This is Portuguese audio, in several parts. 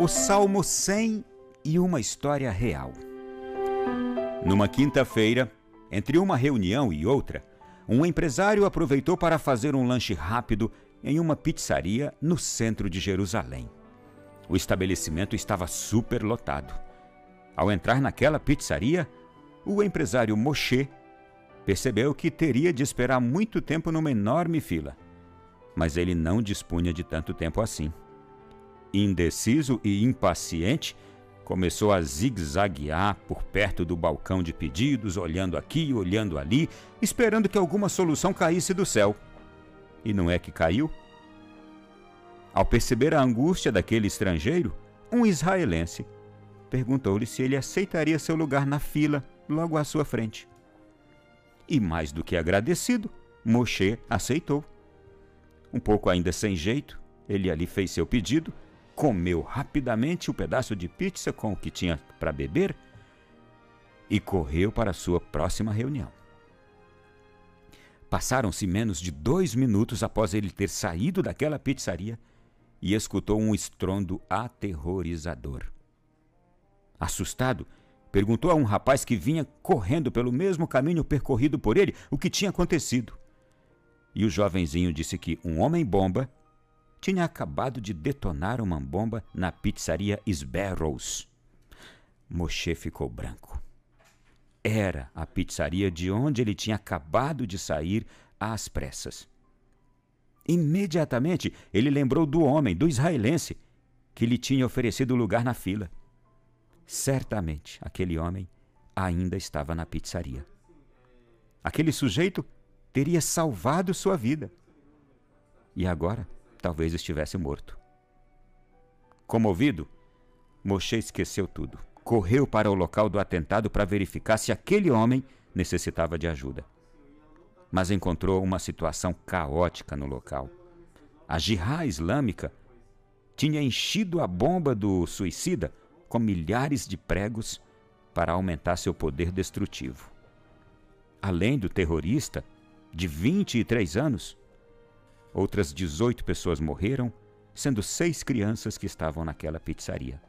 O Salmo 100 e uma história real. Numa quinta-feira, entre uma reunião e outra, um empresário aproveitou para fazer um lanche rápido em uma pizzaria no centro de Jerusalém. O estabelecimento estava super lotado. Ao entrar naquela pizzaria, o empresário Moshe percebeu que teria de esperar muito tempo numa enorme fila. Mas ele não dispunha de tanto tempo assim indeciso e impaciente, começou a zigue-zaguear por perto do balcão de pedidos, olhando aqui, olhando ali, esperando que alguma solução caísse do céu. E não é que caiu? Ao perceber a angústia daquele estrangeiro, um israelense perguntou-lhe se ele aceitaria seu lugar na fila logo à sua frente. E mais do que agradecido, Moshe aceitou. Um pouco ainda sem jeito, ele ali fez seu pedido comeu rapidamente o pedaço de pizza com o que tinha para beber e correu para sua próxima reunião. Passaram-se menos de dois minutos após ele ter saído daquela pizzaria e escutou um estrondo aterrorizador. Assustado, perguntou a um rapaz que vinha correndo pelo mesmo caminho percorrido por ele o que tinha acontecido. E o jovenzinho disse que um homem-bomba tinha acabado de detonar uma bomba na pizzaria Sbarrows. Moshe ficou branco. Era a pizzaria de onde ele tinha acabado de sair às pressas. Imediatamente ele lembrou do homem, do israelense, que lhe tinha oferecido lugar na fila. Certamente aquele homem ainda estava na pizzaria. Aquele sujeito teria salvado sua vida. E agora? Talvez estivesse morto. Comovido, Moshe esqueceu tudo. Correu para o local do atentado para verificar se aquele homem necessitava de ajuda. Mas encontrou uma situação caótica no local. A Jihá Islâmica tinha enchido a bomba do suicida com milhares de pregos para aumentar seu poder destrutivo. Além do terrorista, de 23 anos, Outras 18 pessoas morreram, sendo seis crianças que estavam naquela pizzaria.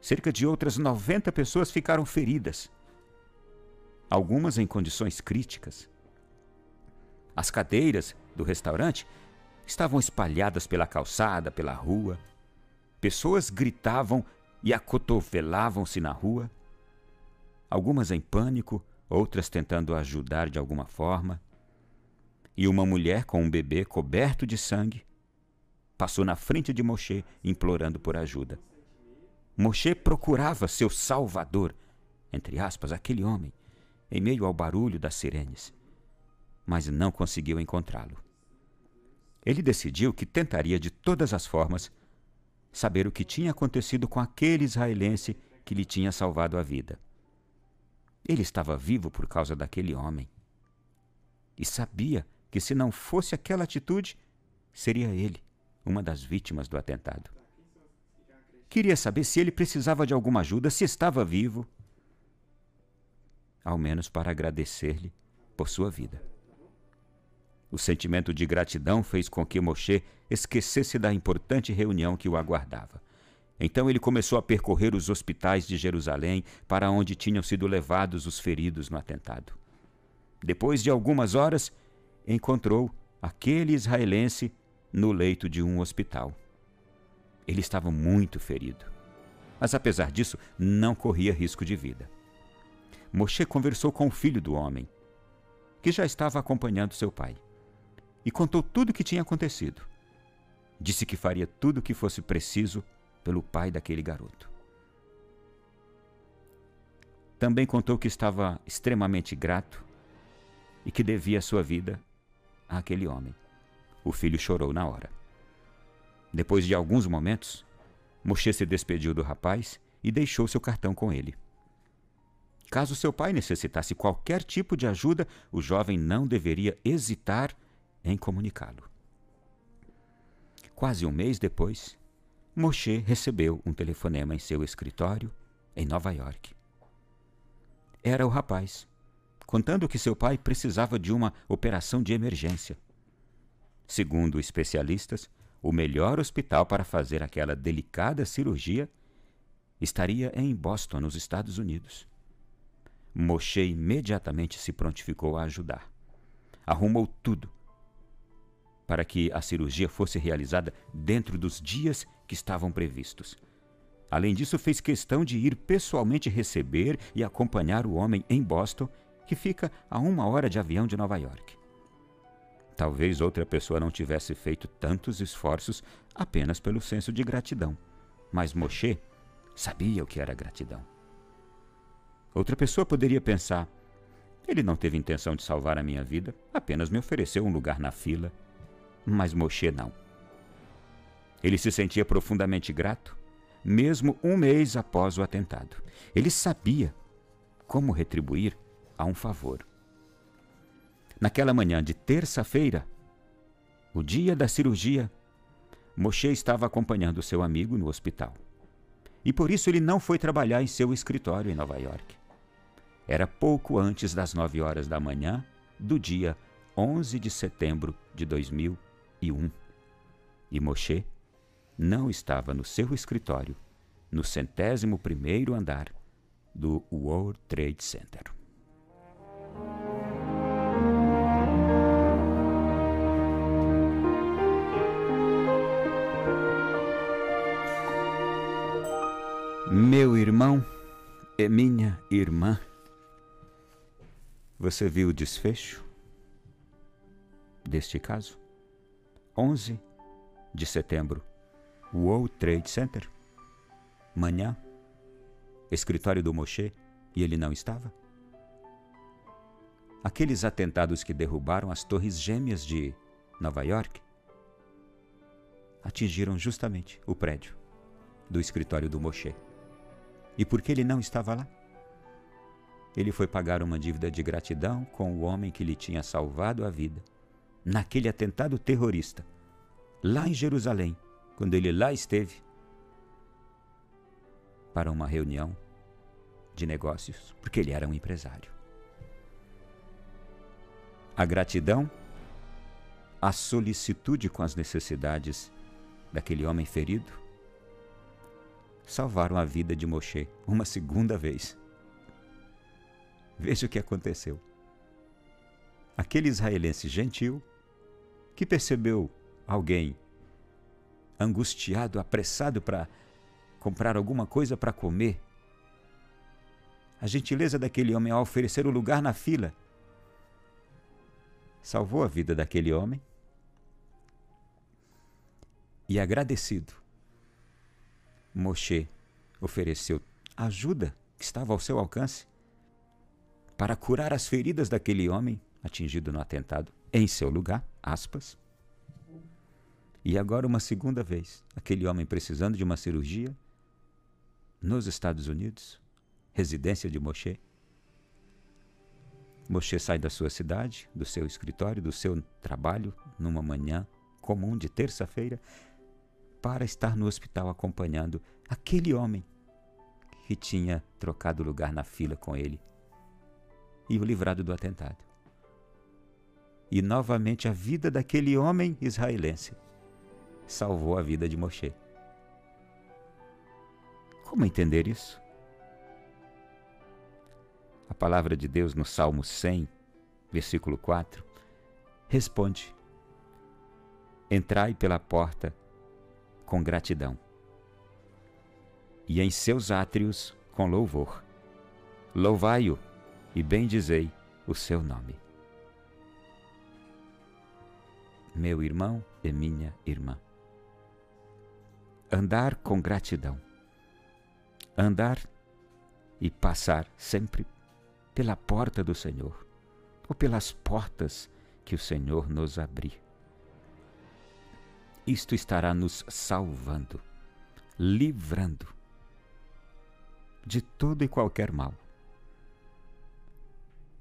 Cerca de outras 90 pessoas ficaram feridas, algumas em condições críticas. As cadeiras do restaurante estavam espalhadas pela calçada, pela rua. Pessoas gritavam e acotovelavam-se na rua. Algumas em pânico, outras tentando ajudar de alguma forma e uma mulher com um bebê coberto de sangue passou na frente de Moshe implorando por ajuda. Moshe procurava seu salvador, entre aspas, aquele homem, em meio ao barulho das sirenes, mas não conseguiu encontrá-lo. Ele decidiu que tentaria de todas as formas saber o que tinha acontecido com aquele israelense que lhe tinha salvado a vida. Ele estava vivo por causa daquele homem. E sabia que, se não fosse aquela atitude, seria ele uma das vítimas do atentado. Queria saber se ele precisava de alguma ajuda, se estava vivo, ao menos para agradecer-lhe por sua vida. O sentimento de gratidão fez com que Moshe esquecesse da importante reunião que o aguardava. Então ele começou a percorrer os hospitais de Jerusalém para onde tinham sido levados os feridos no atentado. Depois de algumas horas, encontrou aquele israelense no leito de um hospital. Ele estava muito ferido, mas apesar disso, não corria risco de vida. Moshe conversou com o filho do homem, que já estava acompanhando seu pai, e contou tudo o que tinha acontecido. Disse que faria tudo o que fosse preciso pelo pai daquele garoto. Também contou que estava extremamente grato e que devia sua vida àquele homem. O filho chorou na hora. Depois de alguns momentos, Moshe se despediu do rapaz e deixou seu cartão com ele. Caso seu pai necessitasse qualquer tipo de ajuda, o jovem não deveria hesitar em comunicá-lo. Quase um mês depois, Moshe recebeu um telefonema em seu escritório em Nova York. Era o rapaz contando que seu pai precisava de uma operação de emergência. Segundo especialistas, o melhor hospital para fazer aquela delicada cirurgia estaria em Boston, nos Estados Unidos. Moshe imediatamente se prontificou a ajudar. Arrumou tudo para que a cirurgia fosse realizada dentro dos dias que estavam previstos. Além disso, fez questão de ir pessoalmente receber e acompanhar o homem em Boston, que fica a uma hora de avião de Nova York. Talvez outra pessoa não tivesse feito tantos esforços apenas pelo senso de gratidão, mas Moshe sabia o que era gratidão. Outra pessoa poderia pensar: ele não teve intenção de salvar a minha vida, apenas me ofereceu um lugar na fila. Mas Moshe não. Ele se sentia profundamente grato mesmo um mês após o atentado. Ele sabia como retribuir a um favor. Naquela manhã de terça-feira, o dia da cirurgia, Moshe estava acompanhando seu amigo no hospital. E por isso ele não foi trabalhar em seu escritório em Nova York. Era pouco antes das nove horas da manhã do dia 11 de setembro de 2001. E Moshe não estava no seu escritório, no centésimo primeiro andar do World Trade Center. Meu irmão e minha irmã, você viu o desfecho deste caso? 11 de setembro World Trade Center? Manhã? Escritório do Moshe e ele não estava? Aqueles atentados que derrubaram as torres gêmeas de Nova York atingiram justamente o prédio do escritório do Moshe. E por que ele não estava lá? Ele foi pagar uma dívida de gratidão com o homem que lhe tinha salvado a vida naquele atentado terrorista, lá em Jerusalém, quando ele lá esteve para uma reunião de negócios, porque ele era um empresário. A gratidão, a solicitude com as necessidades daquele homem ferido, salvaram a vida de Moshe uma segunda vez. Veja o que aconteceu. Aquele israelense gentil que percebeu alguém angustiado, apressado para comprar alguma coisa para comer. A gentileza daquele homem ao oferecer o lugar na fila salvou a vida daquele homem. E agradecido, Moshe ofereceu ajuda que estava ao seu alcance para curar as feridas daquele homem atingido no atentado em seu lugar, aspas. E agora, uma segunda vez, aquele homem precisando de uma cirurgia nos Estados Unidos, residência de Moshe. Moshe sai da sua cidade, do seu escritório, do seu trabalho, numa manhã comum de terça-feira, para estar no hospital acompanhando aquele homem que tinha trocado lugar na fila com ele e o livrado do atentado. E novamente a vida daquele homem israelense salvou a vida de Moshe. Como entender isso? A palavra de Deus no Salmo 100, versículo 4, responde: Entrai pela porta com gratidão, e em seus átrios com louvor. Louvai-o e bendizei o seu nome. Meu irmão e minha irmã andar com gratidão. Andar e passar sempre pela porta do Senhor, ou pelas portas que o Senhor nos abrir. Isto estará nos salvando, livrando de todo e qualquer mal.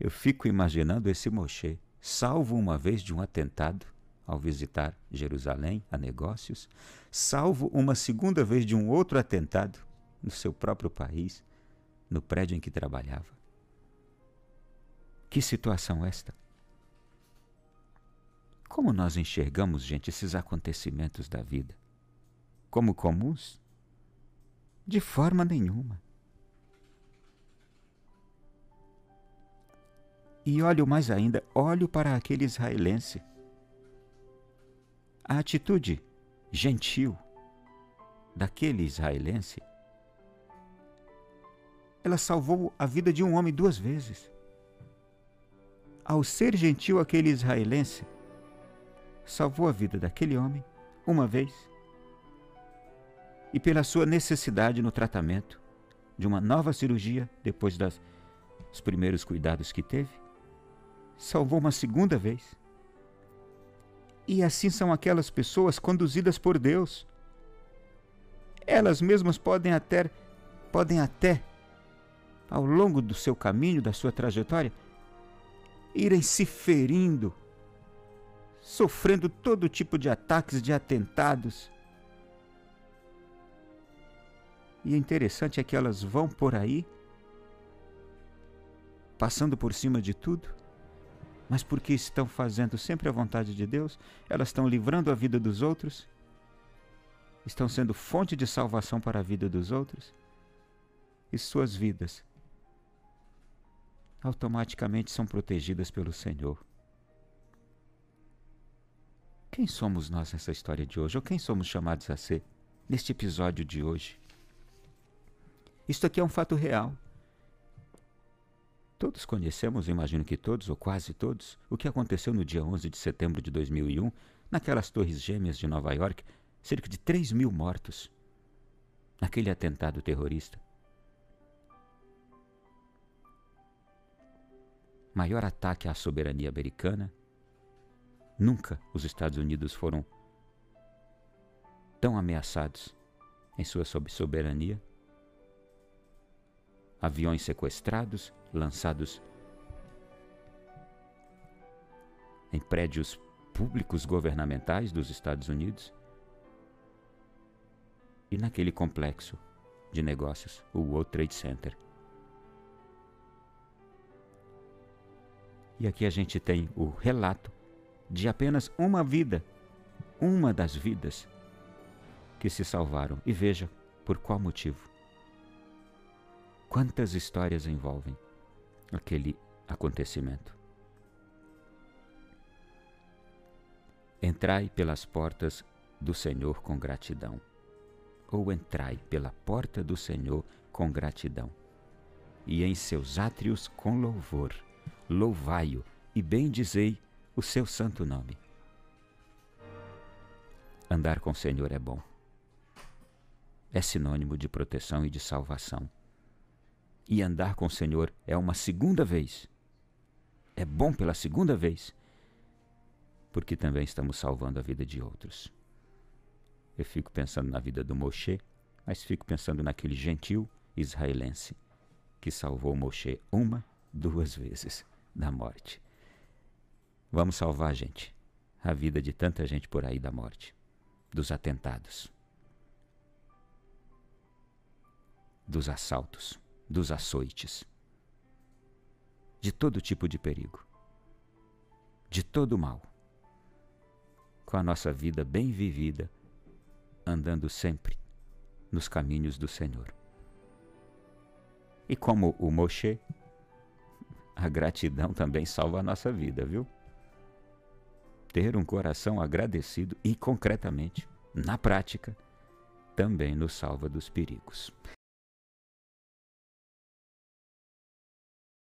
Eu fico imaginando esse Moshe, salvo uma vez de um atentado, ao visitar Jerusalém a negócios, salvo uma segunda vez de um outro atentado no seu próprio país, no prédio em que trabalhava. Que situação esta? Como nós enxergamos, gente, esses acontecimentos da vida? Como comuns? De forma nenhuma. E olho mais ainda, olho para aquele israelense. A atitude gentil daquele israelense, ela salvou a vida de um homem duas vezes. Ao ser gentil aquele israelense, salvou a vida daquele homem uma vez e pela sua necessidade no tratamento de uma nova cirurgia depois das, dos primeiros cuidados que teve, salvou uma segunda vez. E assim são aquelas pessoas conduzidas por Deus. Elas mesmas podem até podem até ao longo do seu caminho, da sua trajetória, irem se ferindo, sofrendo todo tipo de ataques, de atentados. E o interessante é que elas vão por aí, passando por cima de tudo, mas porque estão fazendo sempre a vontade de Deus, elas estão livrando a vida dos outros, estão sendo fonte de salvação para a vida dos outros, e suas vidas automaticamente são protegidas pelo Senhor. Quem somos nós nessa história de hoje? Ou quem somos chamados a ser neste episódio de hoje? Isto aqui é um fato real. Todos conhecemos, imagino que todos, ou quase todos, o que aconteceu no dia 11 de setembro de 2001, naquelas torres gêmeas de Nova York, cerca de 3 mil mortos, naquele atentado terrorista. Maior ataque à soberania americana. Nunca os Estados Unidos foram tão ameaçados em sua soberania aviões sequestrados, lançados em prédios públicos governamentais dos Estados Unidos e naquele complexo de negócios, o World Trade Center. E aqui a gente tem o relato de apenas uma vida, uma das vidas que se salvaram. E veja por qual motivo. Quantas histórias envolvem aquele acontecimento? Entrai pelas portas do Senhor com gratidão, ou entrai pela porta do Senhor com gratidão, e em seus átrios com louvor, louvai-o e bendizei o seu santo nome. Andar com o Senhor é bom. É sinônimo de proteção e de salvação e andar com o Senhor é uma segunda vez. É bom pela segunda vez, porque também estamos salvando a vida de outros. Eu fico pensando na vida do Moshe, mas fico pensando naquele gentil israelense que salvou Moshe uma, duas vezes da morte. Vamos salvar, gente, a vida de tanta gente por aí da morte, dos atentados, dos assaltos dos açoites, de todo tipo de perigo, de todo mal, com a nossa vida bem vivida, andando sempre nos caminhos do Senhor. E como o Moshe, a gratidão também salva a nossa vida, viu? Ter um coração agradecido e concretamente, na prática, também nos salva dos perigos.